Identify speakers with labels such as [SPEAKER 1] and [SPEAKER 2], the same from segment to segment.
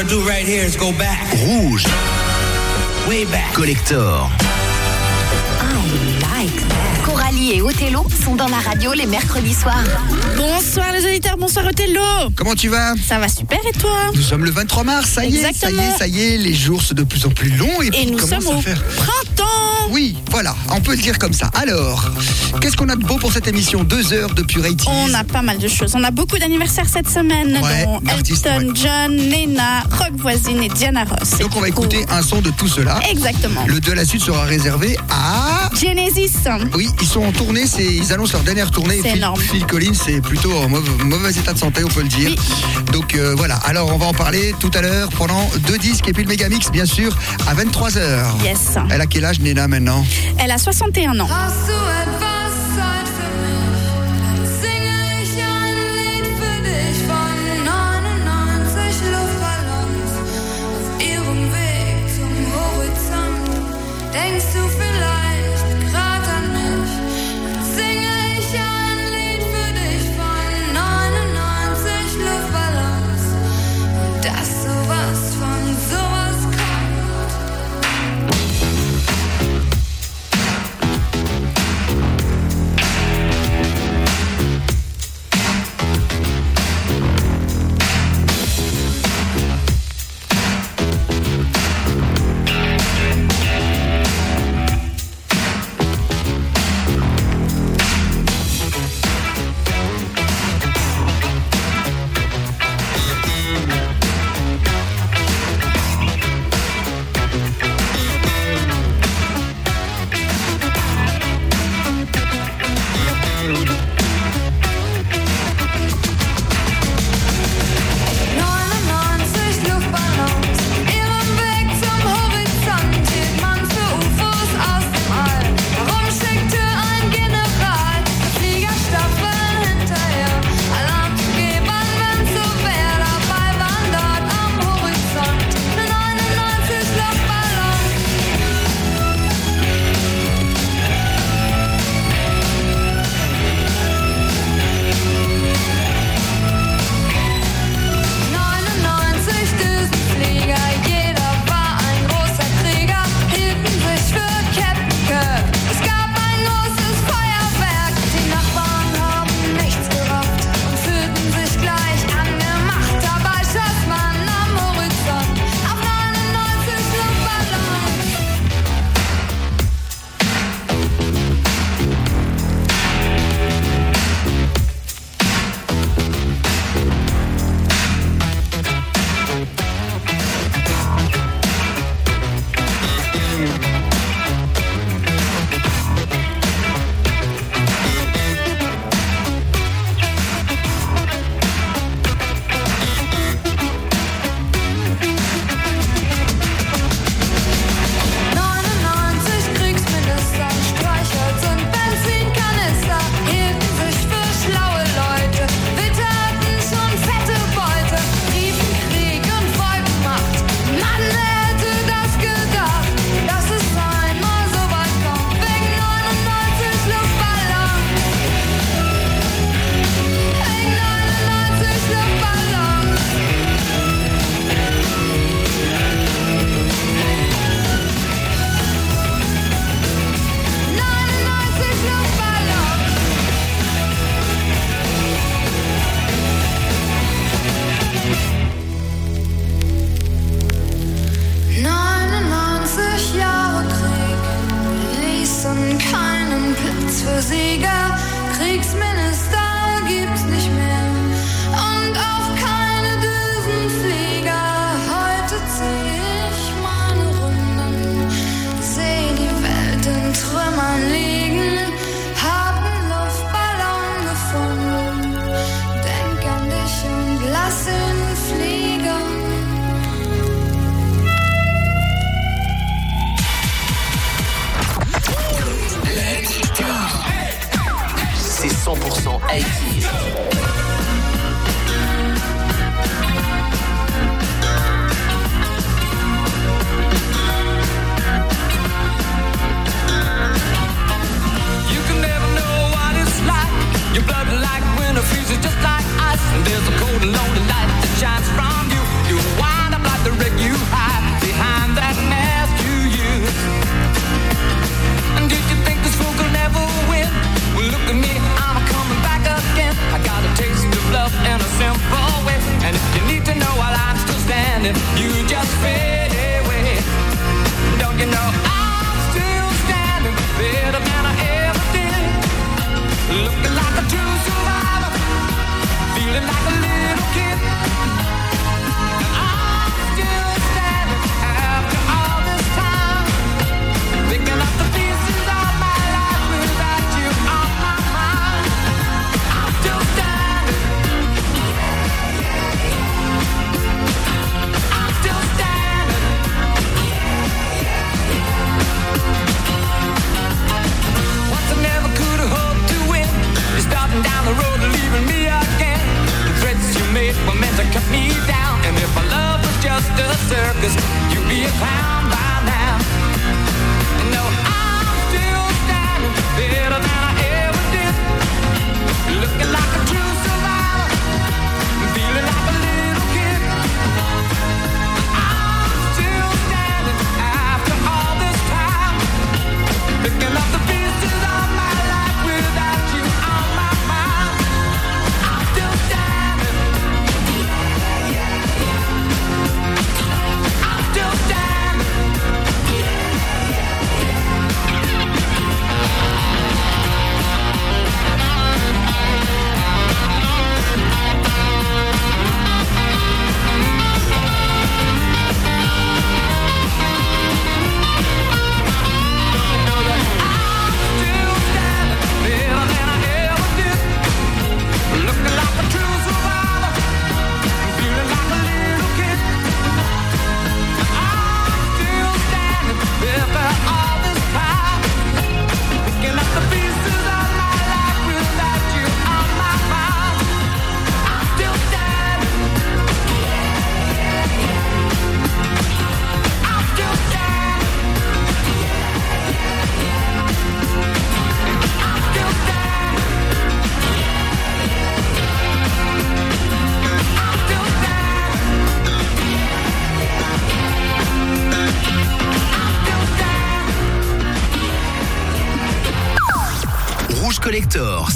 [SPEAKER 1] gonna do right here is go back,
[SPEAKER 2] Rouge,
[SPEAKER 1] way back.
[SPEAKER 2] Collector.
[SPEAKER 3] Coralie et Othello sont dans la radio les mercredis soirs.
[SPEAKER 4] Bonsoir les auditeurs, bonsoir Othello.
[SPEAKER 5] Comment tu vas?
[SPEAKER 4] Ça va super et toi?
[SPEAKER 5] Nous sommes le 23 mars, ça y est, ça y
[SPEAKER 4] Exactement.
[SPEAKER 5] est, ça y est, les jours sont de plus en plus longs et,
[SPEAKER 4] Et
[SPEAKER 5] puis
[SPEAKER 4] nous sommes au
[SPEAKER 5] faire...
[SPEAKER 4] printemps.
[SPEAKER 5] Oui, voilà, on peut le dire comme ça. Alors, qu'est-ce qu'on a de beau pour cette émission Deux heures de pure 80s.
[SPEAKER 4] On a pas mal de choses. On a beaucoup d'anniversaires cette semaine,
[SPEAKER 5] Ouais,
[SPEAKER 4] dont Elton
[SPEAKER 5] ouais.
[SPEAKER 4] John, Nena, Rock Voisine et Diana Ross.
[SPEAKER 5] Donc on va écouter un son de tout cela.
[SPEAKER 4] Exactement.
[SPEAKER 5] Le de la suite sera réservé à...
[SPEAKER 4] Genesis.
[SPEAKER 5] Oui, ils sont en tournée, c'est- ils annoncent leur dernière tournée.
[SPEAKER 4] C'est énorme.
[SPEAKER 5] Phil Collins, c'est plutôt en mauvais, mauvais état de santé, on peut le dire. Donc euh, voilà, alors on va en parler tout à l'heure pendant deux disques et puis le Megamix, bien sûr, à 23h.
[SPEAKER 4] Yes.
[SPEAKER 5] Elle a quel âge, Nena, maintenant?
[SPEAKER 4] Elle a 61 ans.
[SPEAKER 6] Hast du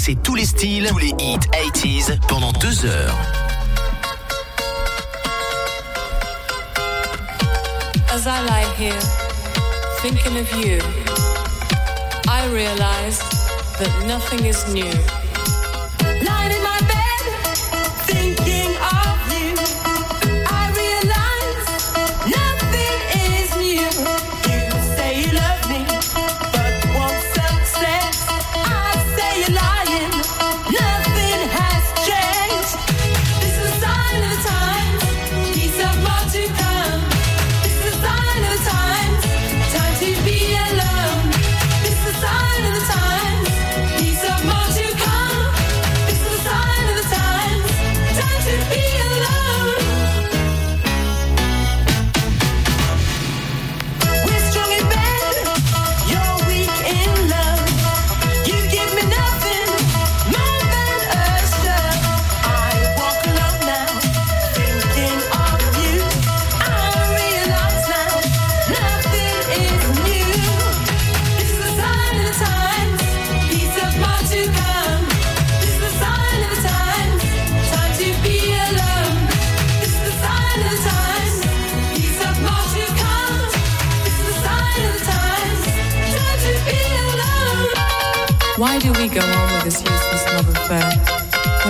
[SPEAKER 1] passer tous les styles, tous les hits 80s pendant deux heures.
[SPEAKER 7] As I lie here, thinking of you, I realize that nothing is new.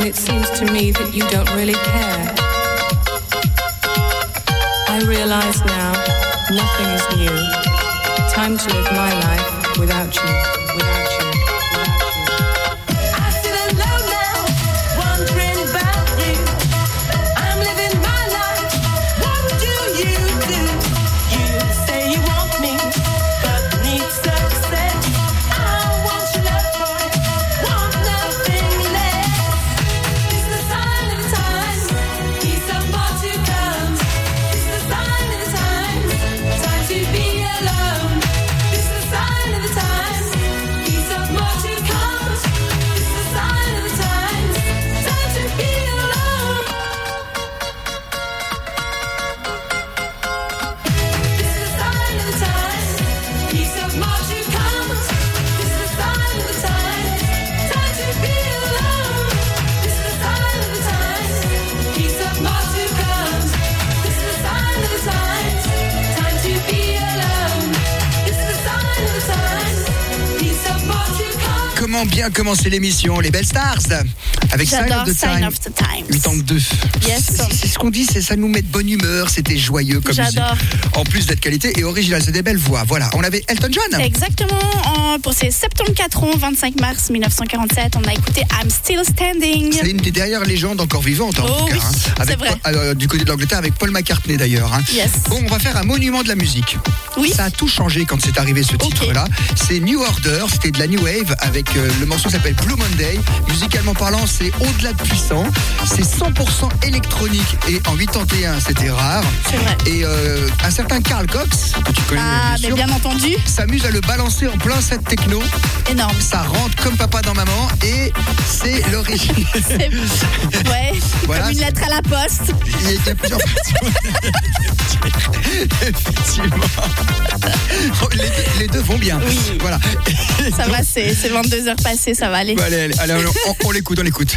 [SPEAKER 7] and it seems to me that you don't really care. I realize now nothing is new. Time to live my life without you. Without
[SPEAKER 5] Bien commencer l'émission Les Belles Stars avec Sign of the
[SPEAKER 8] Sign
[SPEAKER 5] Time.
[SPEAKER 8] of the Times.
[SPEAKER 5] 8 ans 2.
[SPEAKER 8] Yes.
[SPEAKER 5] C'est ce qu'on dit, c'est ça nous met de bonne humeur, c'était joyeux comme musique. En plus d'être qualité et original, c'est des belles voix. Voilà, on avait Elton John.
[SPEAKER 8] Exactement, en- pour ses 74 ans, 25 mars 1947, on a écouté I'm Still Standing.
[SPEAKER 5] C'est une des dernières légendes encore vivantes en
[SPEAKER 8] Oh
[SPEAKER 5] tout cas.
[SPEAKER 8] oui,
[SPEAKER 5] hein. Avec
[SPEAKER 8] vrai.
[SPEAKER 5] Euh, du côté de l'Angleterre avec Paul McCartney d'ailleurs. hein.
[SPEAKER 8] Yes.
[SPEAKER 5] Bon, on va faire un monument de la musique.
[SPEAKER 8] Oui.
[SPEAKER 5] Ça a tout changé quand c'est arrivé ce titre-là. C'est New Order, c'était de la New Wave avec euh, le morceau qui s'appelle Blue Monday. Musicalement parlant, c'est au-delà de puissant. C'est 100% électronique et en 81, c'était rare.
[SPEAKER 8] C'est vrai.
[SPEAKER 5] Et euh, un certain Carl Cox, que tu connais
[SPEAKER 8] Ah,
[SPEAKER 5] bien
[SPEAKER 8] bien entendu,
[SPEAKER 5] s'amuse à le balancer en plein set techno.
[SPEAKER 8] énorme.
[SPEAKER 5] Ça rentre comme papa dans maman et c'est l'origine.
[SPEAKER 8] C'est- Ouais,
[SPEAKER 5] Voilà,
[SPEAKER 8] comme une lettre à la poste.
[SPEAKER 5] Il y a- plusieurs. Effectivement. Les deux, les deux vont bien.
[SPEAKER 8] Oui.
[SPEAKER 5] Voilà.
[SPEAKER 8] Ça va, c'est c'est 22 heures passées, ça va aller.
[SPEAKER 5] Allez, allez, allez, on, on l'écoute, on l'écoute.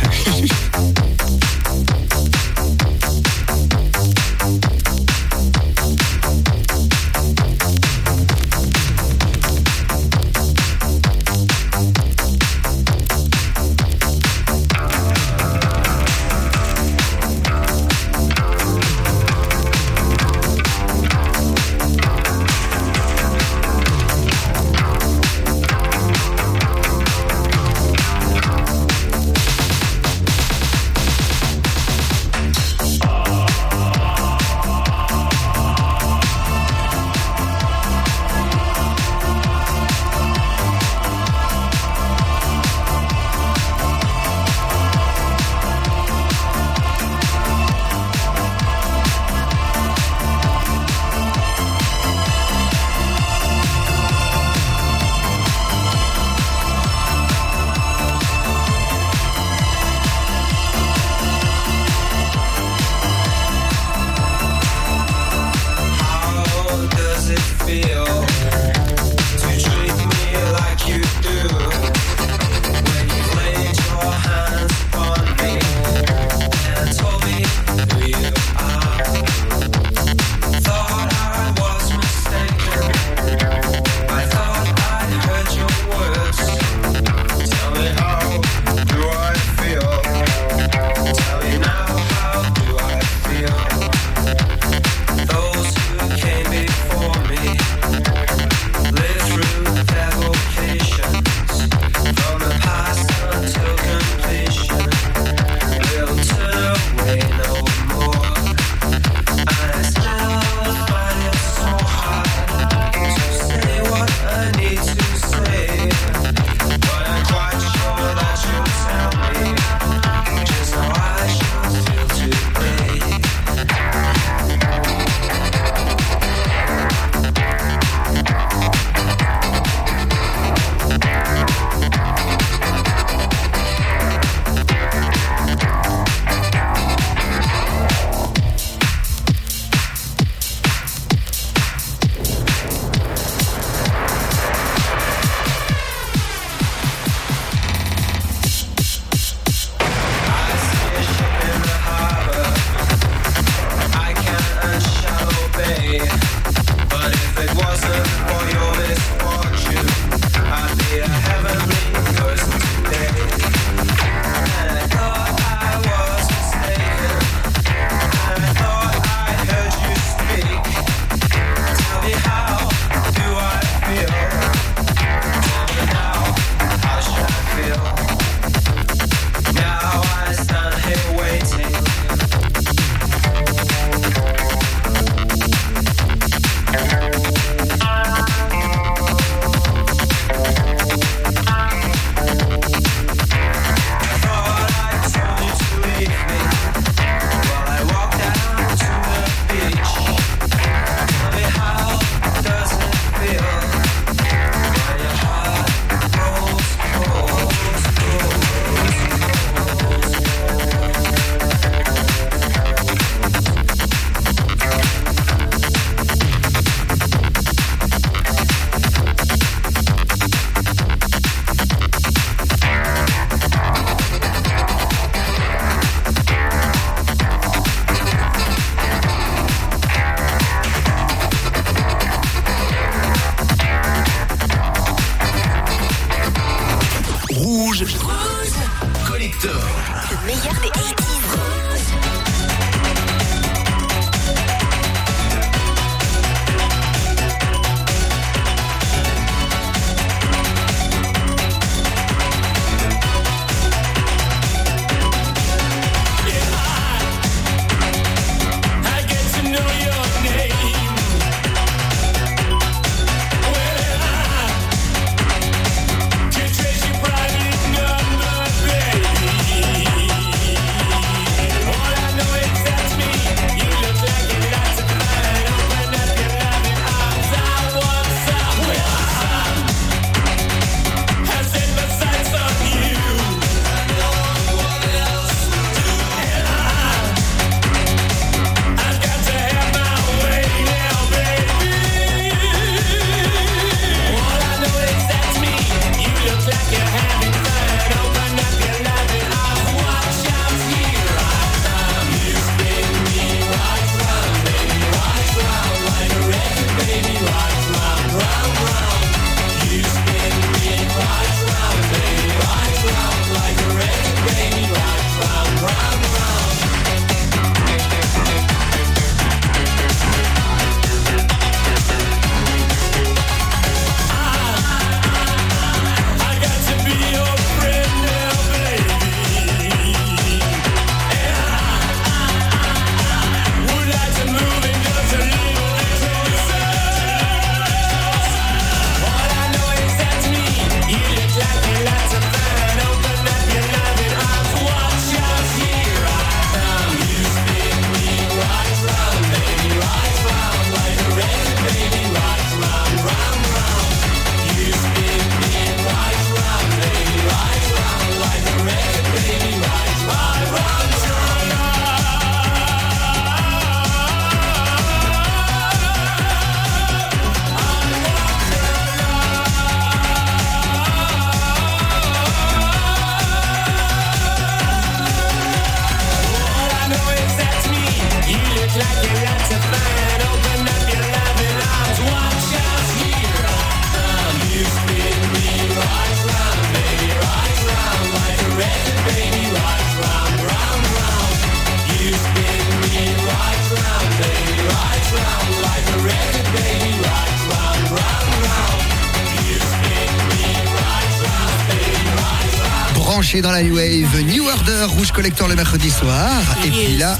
[SPEAKER 5] Collector le mercredi soir. Et puis là,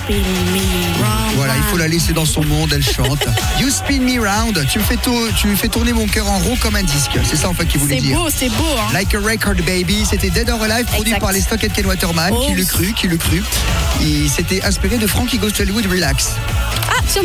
[SPEAKER 5] voilà, il faut la laisser dans son monde, elle chante. You spin me round, tu me fais, tu me fais tourner mon cœur en rond comme un disque. C'est ça en fait qu'il voulait
[SPEAKER 4] C'est
[SPEAKER 5] dire.
[SPEAKER 4] beau, c'est beau. Hein.
[SPEAKER 5] Like a Record Baby, c'était Dead or Alive, produit
[SPEAKER 4] Exact.
[SPEAKER 5] par les Stock Ken Waterman,
[SPEAKER 4] Oh.
[SPEAKER 5] qui le cru, qui le cru. Il s'était inspiré de Frankie Goes to Hollywood Relax.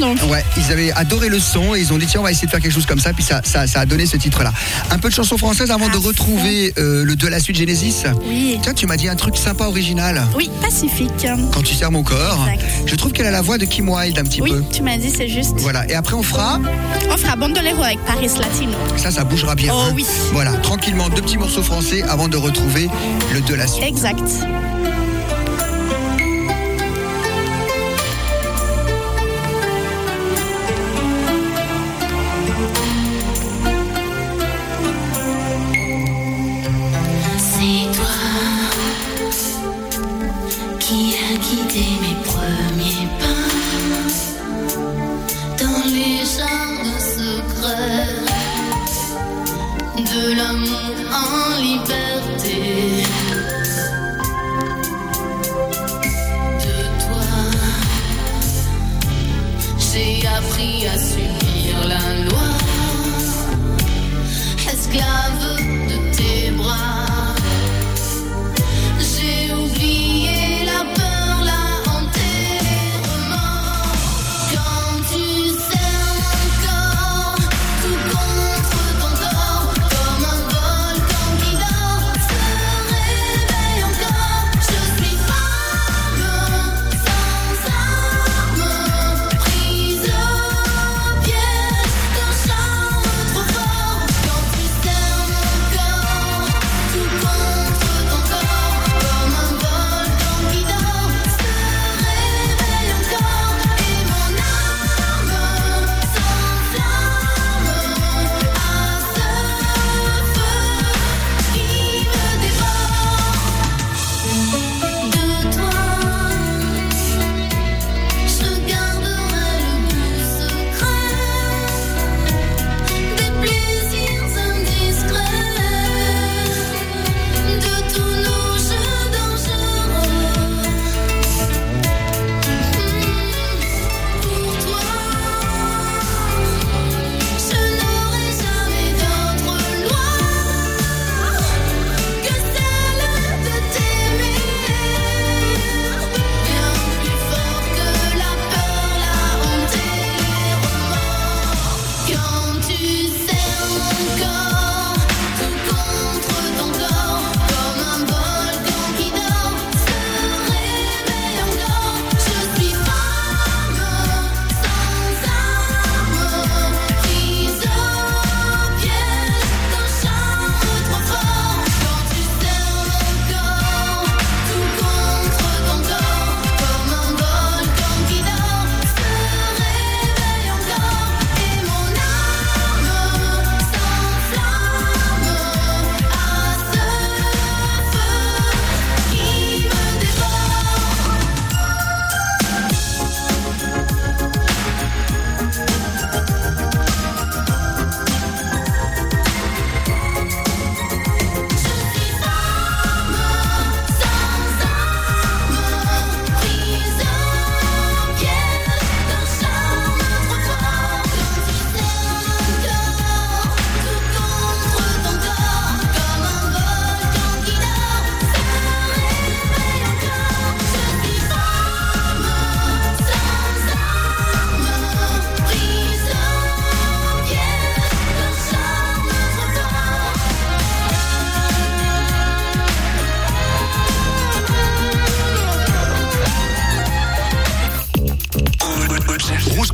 [SPEAKER 4] Donc.
[SPEAKER 5] Ouais, ils avaient adoré le son et ils ont dit tiens on va essayer de faire quelque chose comme ça puis ça, ça, ça a donné ce titre là. Un peu de chanson française avant de retrouver euh, le de la suite Genesis.
[SPEAKER 4] Oui.
[SPEAKER 5] Tiens tu m'as dit un truc sympa original.
[SPEAKER 4] Oui, Pacifique.
[SPEAKER 5] Quand tu serres mon corps,
[SPEAKER 4] Exact.
[SPEAKER 5] je trouve qu'elle a la voix de Kim Wilde un petit
[SPEAKER 4] Oui,
[SPEAKER 5] peu.
[SPEAKER 4] tu m'as dit, c'est juste.
[SPEAKER 5] Voilà, et après on fera,
[SPEAKER 4] On fera Bandolero avec Paris Latino.
[SPEAKER 5] ça ça bougera bien.
[SPEAKER 4] Oh
[SPEAKER 5] hein.
[SPEAKER 4] oui.
[SPEAKER 5] Voilà, tranquillement, deux petits morceaux français avant de retrouver le de la suite.
[SPEAKER 4] Exact.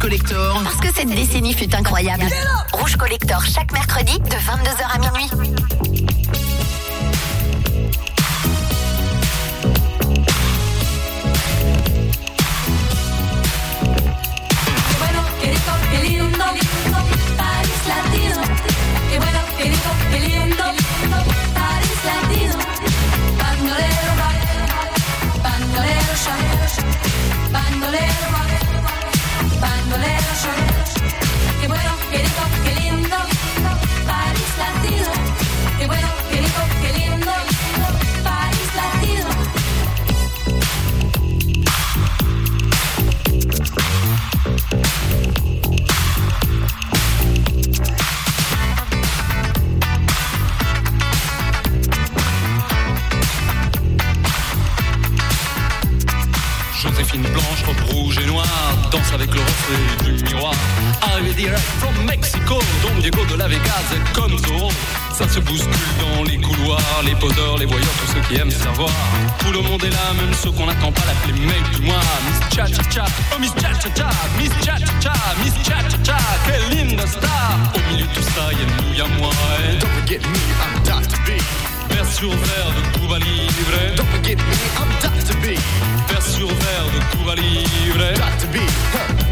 [SPEAKER 1] Collector,
[SPEAKER 3] Parce que cette décennie fut incroyable. Rouge Collector chaque mercredi de 22h à minuit.
[SPEAKER 9] Rock,
[SPEAKER 10] from Mexico. Don Diego de la Vegas comme Zorro. Ça se bouscule dans les couloirs, les poseurs, les voyeurs, tous ceux qui aiment savoir. Tout le monde est là, même ceux qu'on n'attend pas l'appeler mec du mois. Miss Cha Cha Cha, oh Miss Cha Cha Cha, Miss Cha Cha Cha, Miss Cha Cha Cha, quelle linda star. Au milieu de tout ça, y'a nous, y'a moi. Et... Don't forget me, I'm Dr. B. Vers sur verre de Cuba Libre. Don't forget me, I'm Dr. B. Vers sur verre de Cuba Libre. Dr. B, huh,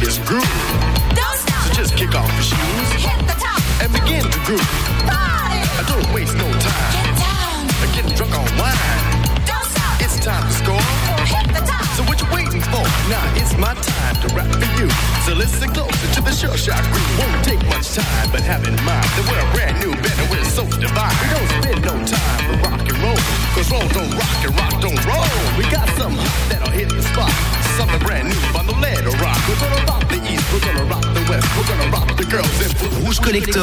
[SPEAKER 10] the latest groove.
[SPEAKER 9] Don't stop.
[SPEAKER 10] So just kick off your shoes
[SPEAKER 9] Hit the top.
[SPEAKER 10] and begin to groove.
[SPEAKER 9] Party.
[SPEAKER 10] I don't waste no time.
[SPEAKER 9] Get down.
[SPEAKER 10] Uh, Getting drunk on wine.
[SPEAKER 9] Don't stop.
[SPEAKER 10] It's time to score.
[SPEAKER 9] Hit the top.
[SPEAKER 10] So what you waiting for? Now it's my time to rap for you. So listen closer to the sure shot groove. Won't take much time, but have in mind that we're a brand new band and we're so divine. We don't spend no time for rock and roll. Cause roll don't rock and rock don't roll. We got some hot that'll hit the spot. Something brand new on the lead rock. We're gonna rock the east, we're gonna rock the west, we're gonna rock the girls and put
[SPEAKER 1] Rouge Collector.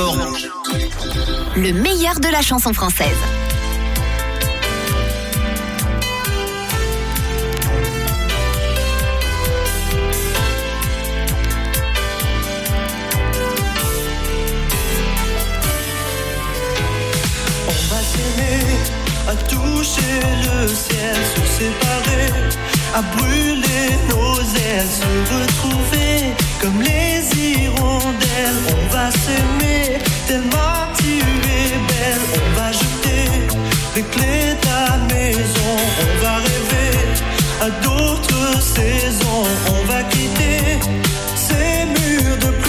[SPEAKER 3] Le meilleur de la chanson française.
[SPEAKER 11] Toucher le ciel, se séparer, à brûler nos ailes, se retrouver comme les hirondelles. On va s'aimer, tellement tu es belle. On va jeter les la maison, on va rêver à d'autres saisons. On va quitter ces murs de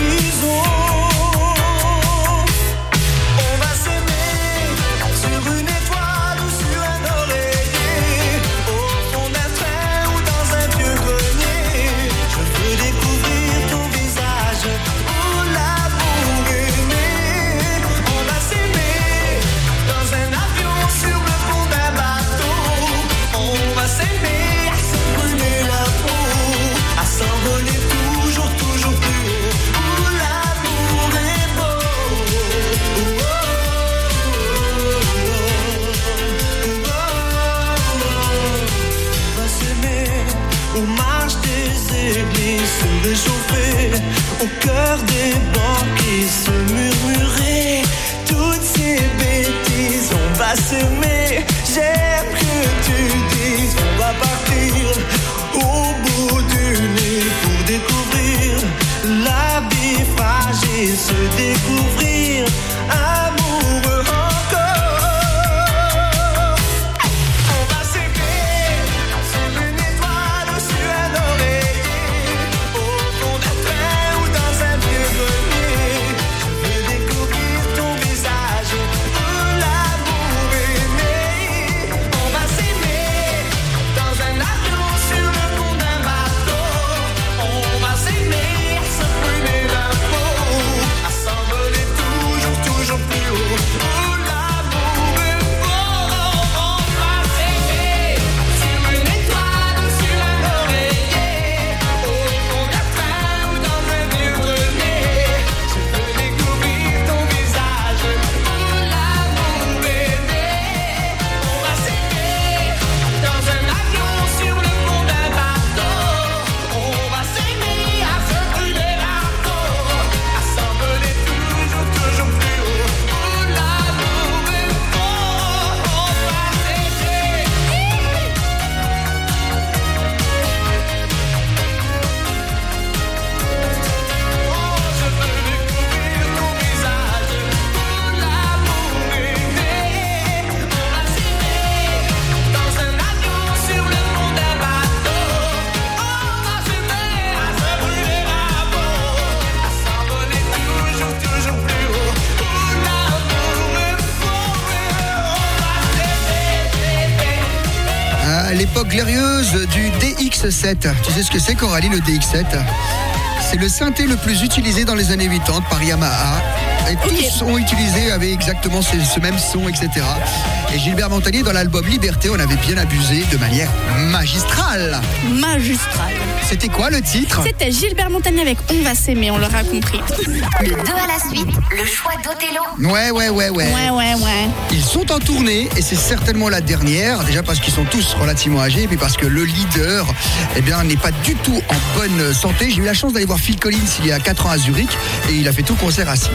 [SPEAKER 5] glorieuse du DX7. Tu sais ce que c'est, Coralie, le DX7 C'est le synthé le plus utilisé dans les années 80 par Yamaha. Et tous ont utilisé avec exactement ce, ce même son, etc. Et Gilbert Montagnier, dans l'album Liberté, on avait bien abusé de manière magistrale.
[SPEAKER 4] Magistral.
[SPEAKER 5] C'était quoi le titre?
[SPEAKER 4] C'était Gilbert Montagnier avec On va s'aimer, on l'aura compris.
[SPEAKER 3] Le 2 à la suite, le choix d'Othello.
[SPEAKER 5] Ouais, ouais, ouais, ouais.
[SPEAKER 4] Ouais, ouais, ouais.
[SPEAKER 5] Ils sont en tournée et c'est certainement la dernière, déjà parce qu'ils sont tous relativement âgés, et puis parce que le leader eh bien, n'est pas du tout en bonne santé. J'ai eu la chance d'aller voir Phil Collins il y a 4 ans à Zurich et il a fait tout le concert assis.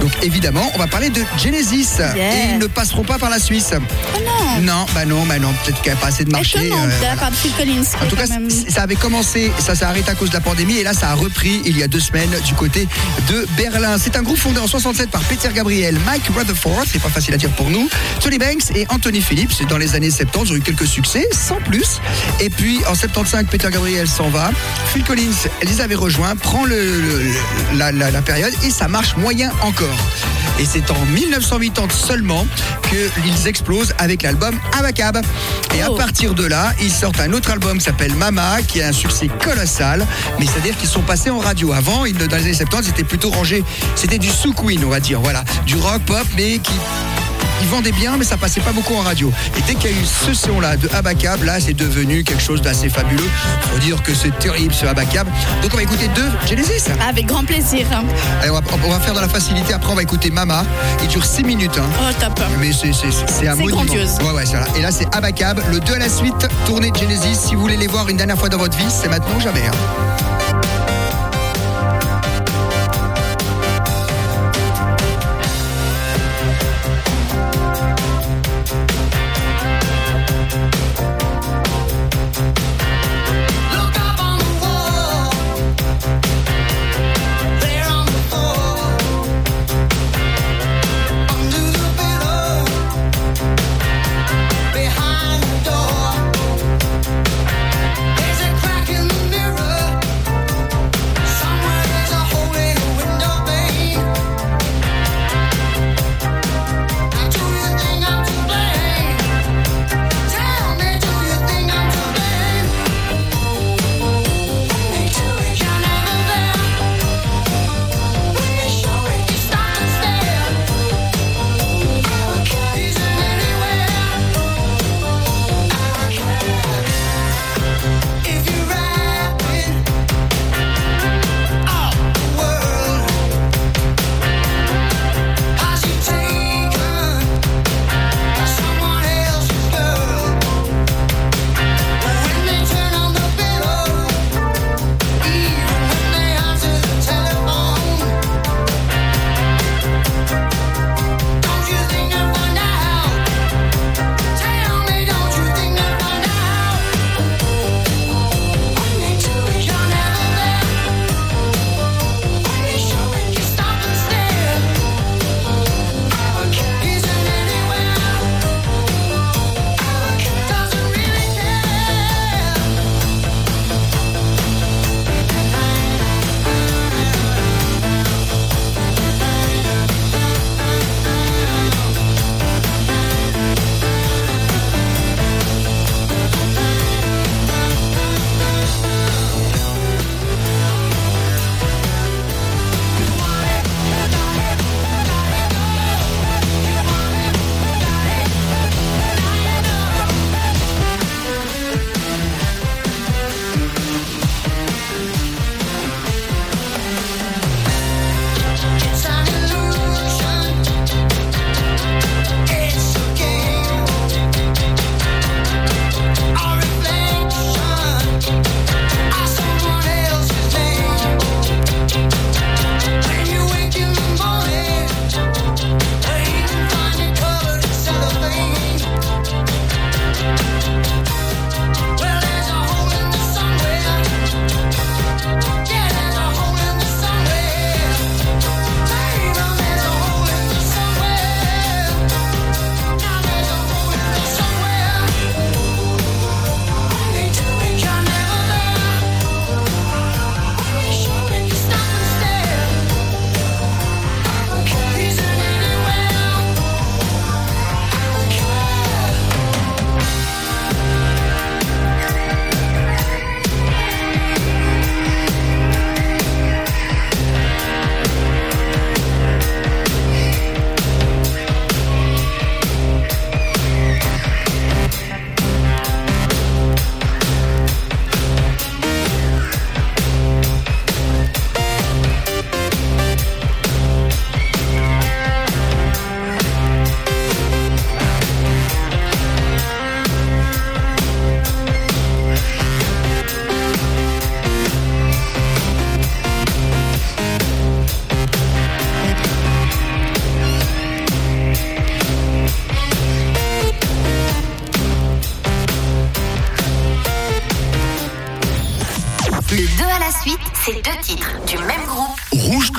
[SPEAKER 5] Donc évidemment, on va parler de Genesis et ils ne passeront pas par la Suisse.
[SPEAKER 4] Oh non
[SPEAKER 5] Non, bah non, bah non, peut-être qu'il n'y a pas assez de marché.
[SPEAKER 4] Étonnant
[SPEAKER 5] euh,
[SPEAKER 4] de la part de Phil Collins.
[SPEAKER 5] en tout cas,
[SPEAKER 4] même-
[SPEAKER 5] ça avait commencé, ça s'est arrêté à cause de la pandémie et là ça a repris il y a deux semaines du côté de Berlin. C'est un groupe fondé en 67 par Peter Gabriel, Mike Rutherford, c'est pas facile à dire pour nous, Tony Banks et Anthony Phillips. Dans les années 70, ils ont eu quelques succès, sans plus. Et puis en 75, Peter Gabriel s'en va. Phil Collins les avait rejoints, prend le, le- le- la, la- la période et ça marche moyen encore. Et c'est en 1980 seulement qu'ils explosent avec l'album Abacab. Et à partir de là, ils sortent un autre album qui s'appelle Mama, qui a un succès colossal. Mais c'est-à-dire qu'ils sont passés en radio. Avant, ils- dans les années 70, c'était plutôt rangé. C'était du sous-queen, on va dire. Voilà. Du rock, pop, mais qui. Ils vendaient bien, mais ça passait pas beaucoup en radio. Et dès qu'il y a eu ce son-là de Abacab, là, c'est devenu quelque chose d'assez fabuleux. Faut dire que c'est terrible ce Abacab. Donc on va écouter deux Genesis.
[SPEAKER 4] Avec grand plaisir.
[SPEAKER 5] Allez, on, va, on va faire dans la facilité. Après, on va écouter Mama. Il dure 6 minutes. hein.
[SPEAKER 4] Oh, top.
[SPEAKER 5] Mais c'est c'est- c'est un
[SPEAKER 4] grandiose.
[SPEAKER 5] Ouais, ouais, c'est là. Et là, c'est Abacab. Le 2 à la suite, tournée de Genesis. Si vous voulez les voir une dernière fois dans votre vie, c'est maintenant ou jamais. hein.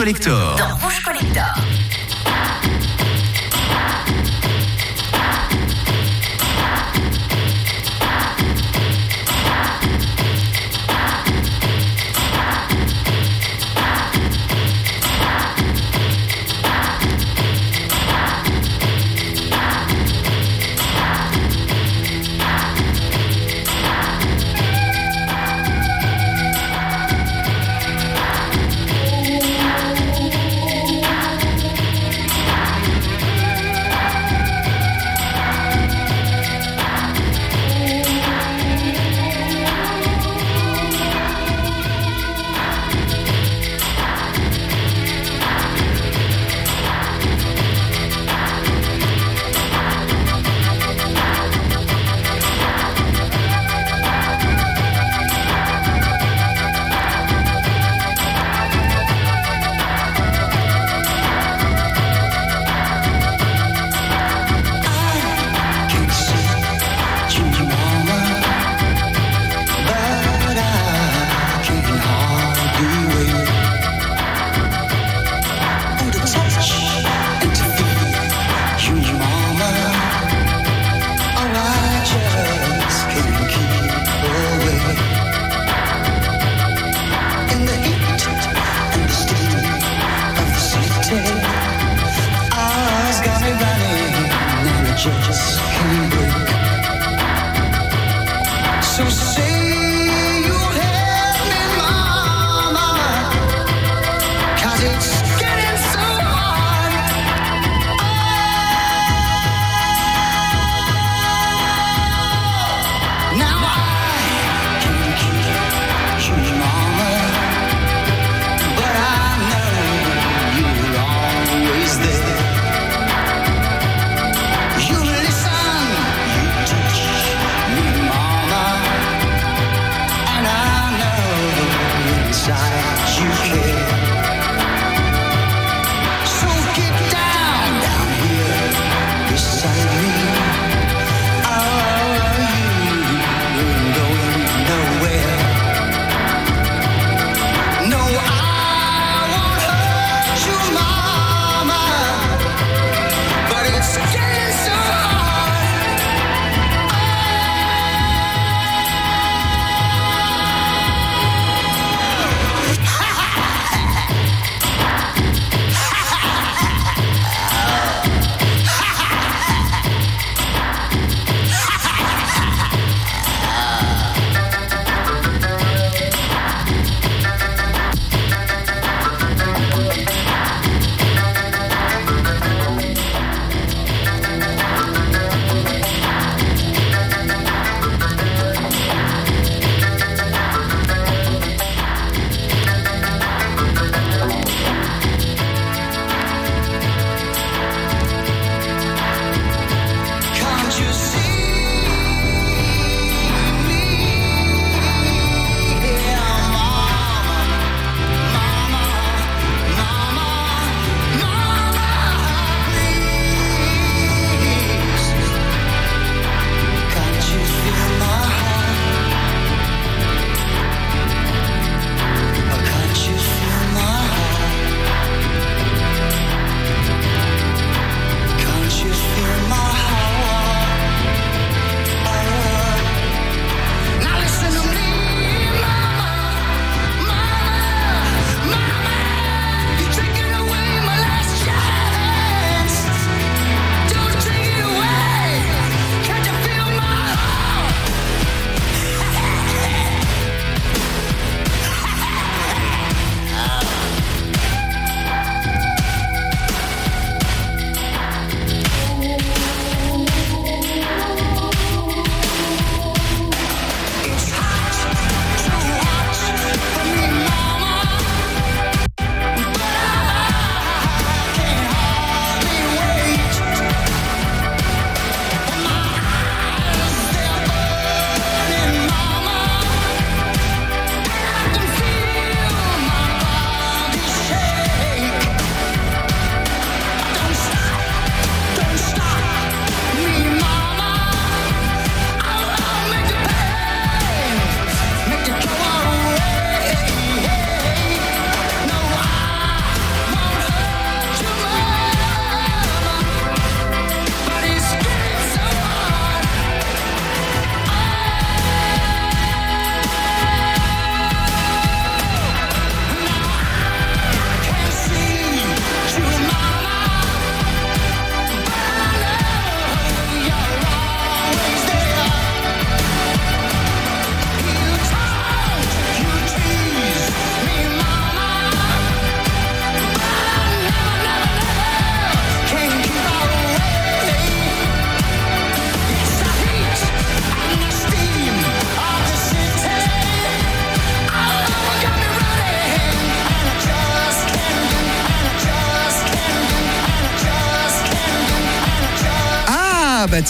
[SPEAKER 1] Collector.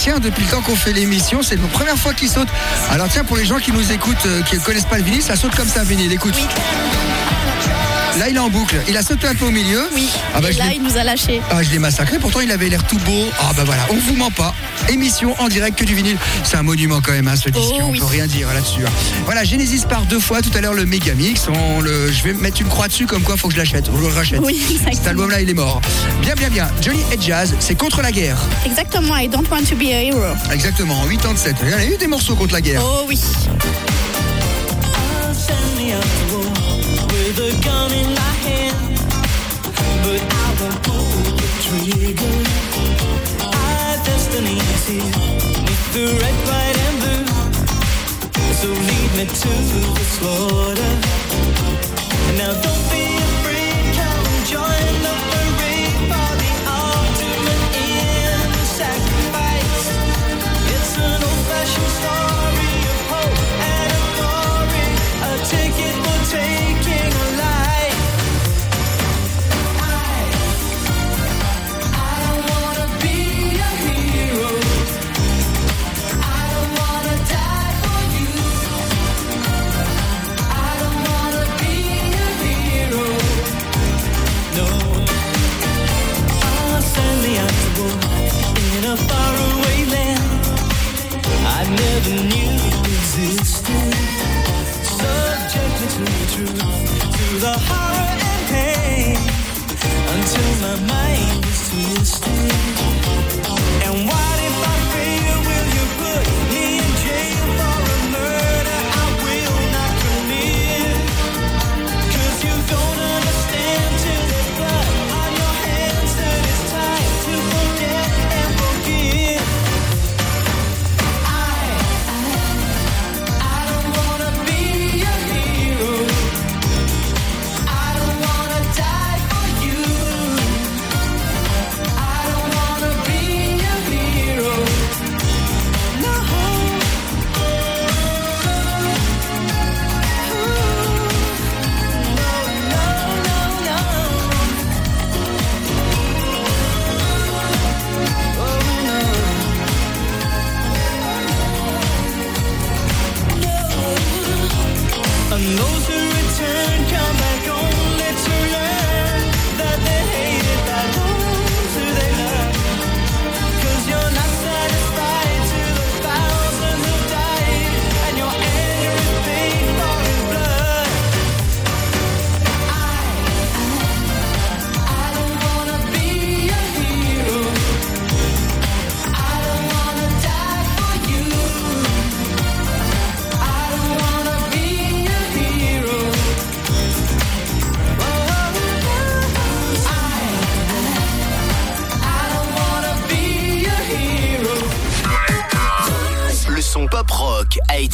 [SPEAKER 5] Tiens, depuis le temps qu'on fait l'émission, c'est la première fois qu'il saute. Alors tiens, pour les gens qui nous écoutent, euh, qui ne connaissent pas le vinyle, ça saute comme ça, vinyle. Écoute. Là, il est en boucle. Il a sauté un peu au milieu.
[SPEAKER 4] Oui.
[SPEAKER 5] Ah bah,
[SPEAKER 4] Et là, il nous a lâché.
[SPEAKER 5] Ah, je l'ai massacré, pourtant il avait l'air tout beau. Ah bah voilà, on vous ment pas. Émission en direct que du vinyle. C'est un monument quand même, hein, ce disque.
[SPEAKER 4] Oh
[SPEAKER 5] on
[SPEAKER 4] oui.
[SPEAKER 5] peut rien dire là-dessus. hein. Voilà, Genesis par deux fois tout à l'heure le Megamix. On le, je vais mettre une croix dessus comme quoi faut que je l'achète. Je le rachète.
[SPEAKER 4] Oui.
[SPEAKER 5] Cet album-là, il est mort. Bien, bien, bien. Johnny et Jazz, c'est contre la guerre.
[SPEAKER 4] Exactement, I don't want to be a hero.
[SPEAKER 5] Exactement, en 87. Il y en a eu des morceaux contre la guerre.
[SPEAKER 4] Oh oui.
[SPEAKER 11] Send me out to war with a gun in my hand, here, with the red, white, and blue. So lead me to the slaughter. Now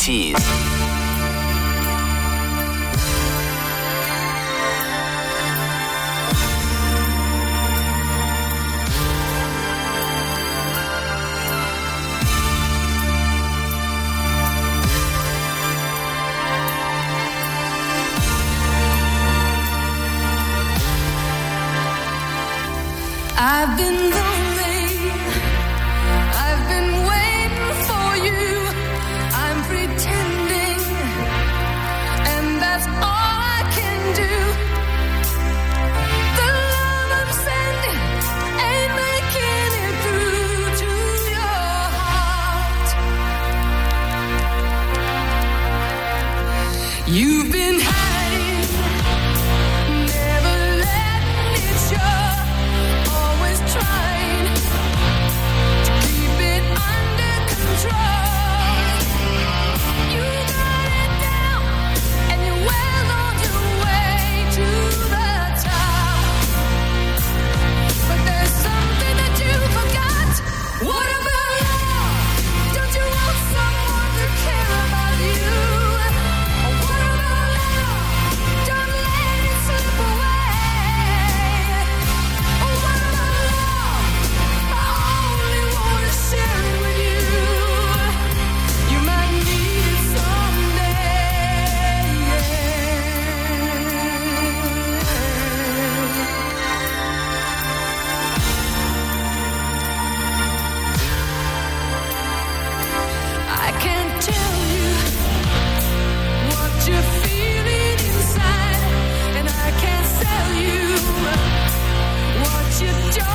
[SPEAKER 1] rock
[SPEAKER 6] you don't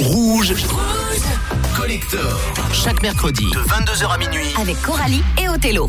[SPEAKER 1] Rouge. Collector. Chaque mercredi de 22h à minuit.
[SPEAKER 3] Avec Coralie et Othello.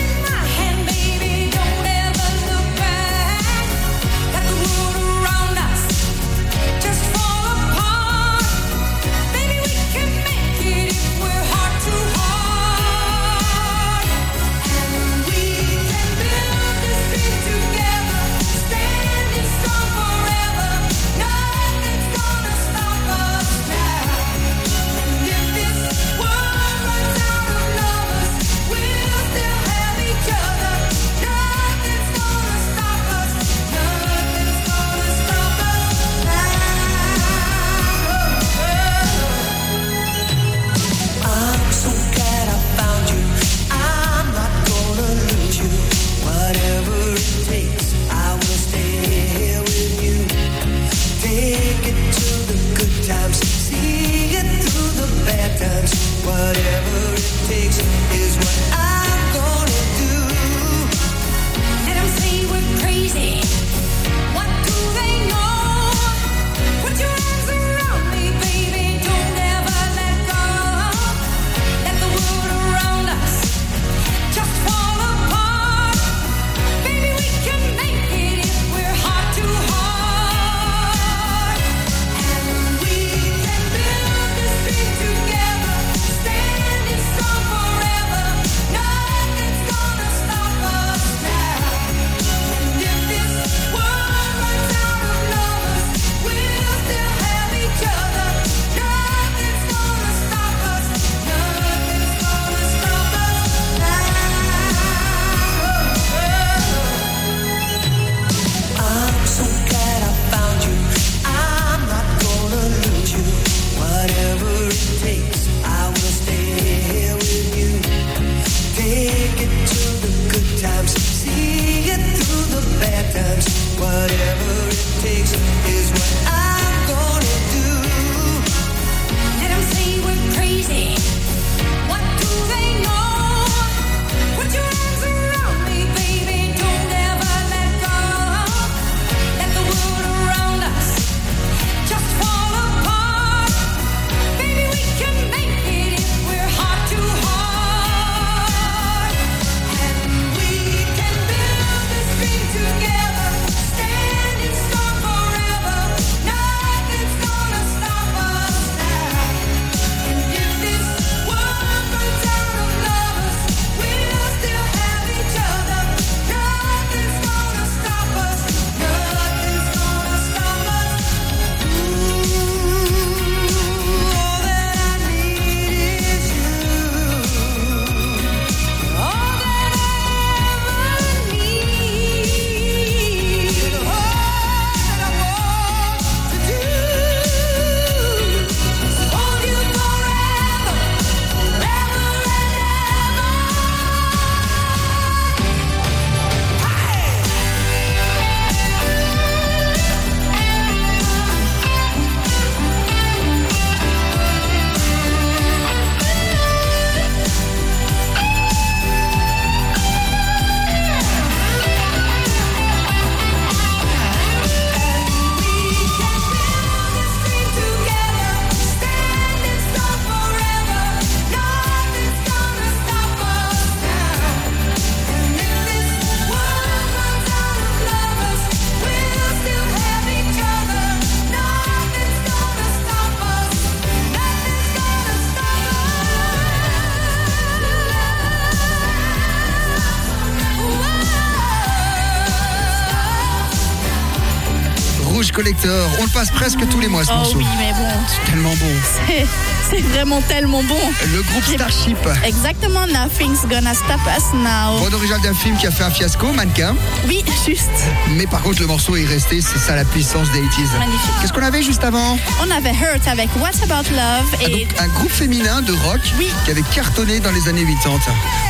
[SPEAKER 5] On le passe presque tous les mois ce
[SPEAKER 8] Oh
[SPEAKER 5] morceau.
[SPEAKER 8] oui, mais bon,
[SPEAKER 5] C'est tellement bon.
[SPEAKER 8] c'est- vraiment tellement bon.
[SPEAKER 5] Le groupe Starship.
[SPEAKER 8] Exactement, Nothing's Gonna Stop Us Now.
[SPEAKER 5] Bande originale d'un film qui a fait un fiasco, mannequin.
[SPEAKER 8] Oui, juste.
[SPEAKER 5] Mais par contre, le morceau est resté, c'est ça la puissance des 80s.
[SPEAKER 8] Magnifique.
[SPEAKER 5] Qu'est-ce qu'on avait juste avant?
[SPEAKER 8] On avait Hurt avec What About Love
[SPEAKER 5] Ah,
[SPEAKER 8] et
[SPEAKER 5] donc, Un groupe féminin de rock
[SPEAKER 8] Oui.
[SPEAKER 5] qui avait cartonné dans les années 80.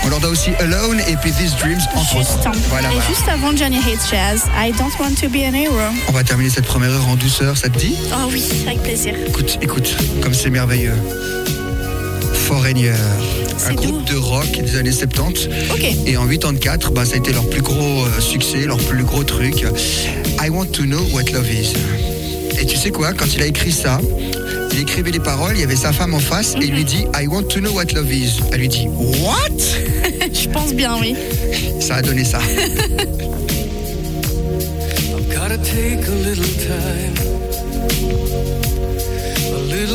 [SPEAKER 5] On leur doit aussi Alone et puis These Dreams, entre
[SPEAKER 8] juste,
[SPEAKER 5] autres. Voilà,
[SPEAKER 8] et
[SPEAKER 5] voilà.
[SPEAKER 8] juste avant Johnny Hates Jazz, I Don't Want to Be an Hero.
[SPEAKER 5] On va terminer cette première heure en douceur, ça te dit?
[SPEAKER 8] Oh oui, avec plaisir.
[SPEAKER 5] Écoute, écoute, comme c'est merveilleux. Foreigner, un groupe de rock des années 70.
[SPEAKER 8] Ok.
[SPEAKER 5] Et en 84, bah, ça a été leur plus gros euh, succès, leur plus gros truc. I want to know what love is. Et tu sais quoi, quand il a écrit ça, il écrivait les paroles, il y avait sa femme en face et il lui dit I want to know what love is. Elle lui dit What?
[SPEAKER 8] Je pense bien, oui.
[SPEAKER 5] Ça a donné ça.
[SPEAKER 12] Gotta take a little time, a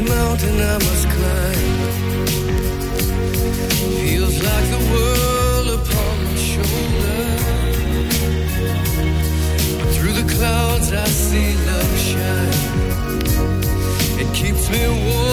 [SPEAKER 12] Mountain I must climb feels like the world upon my shoulder. Through the clouds I see love shine. It keeps me warm.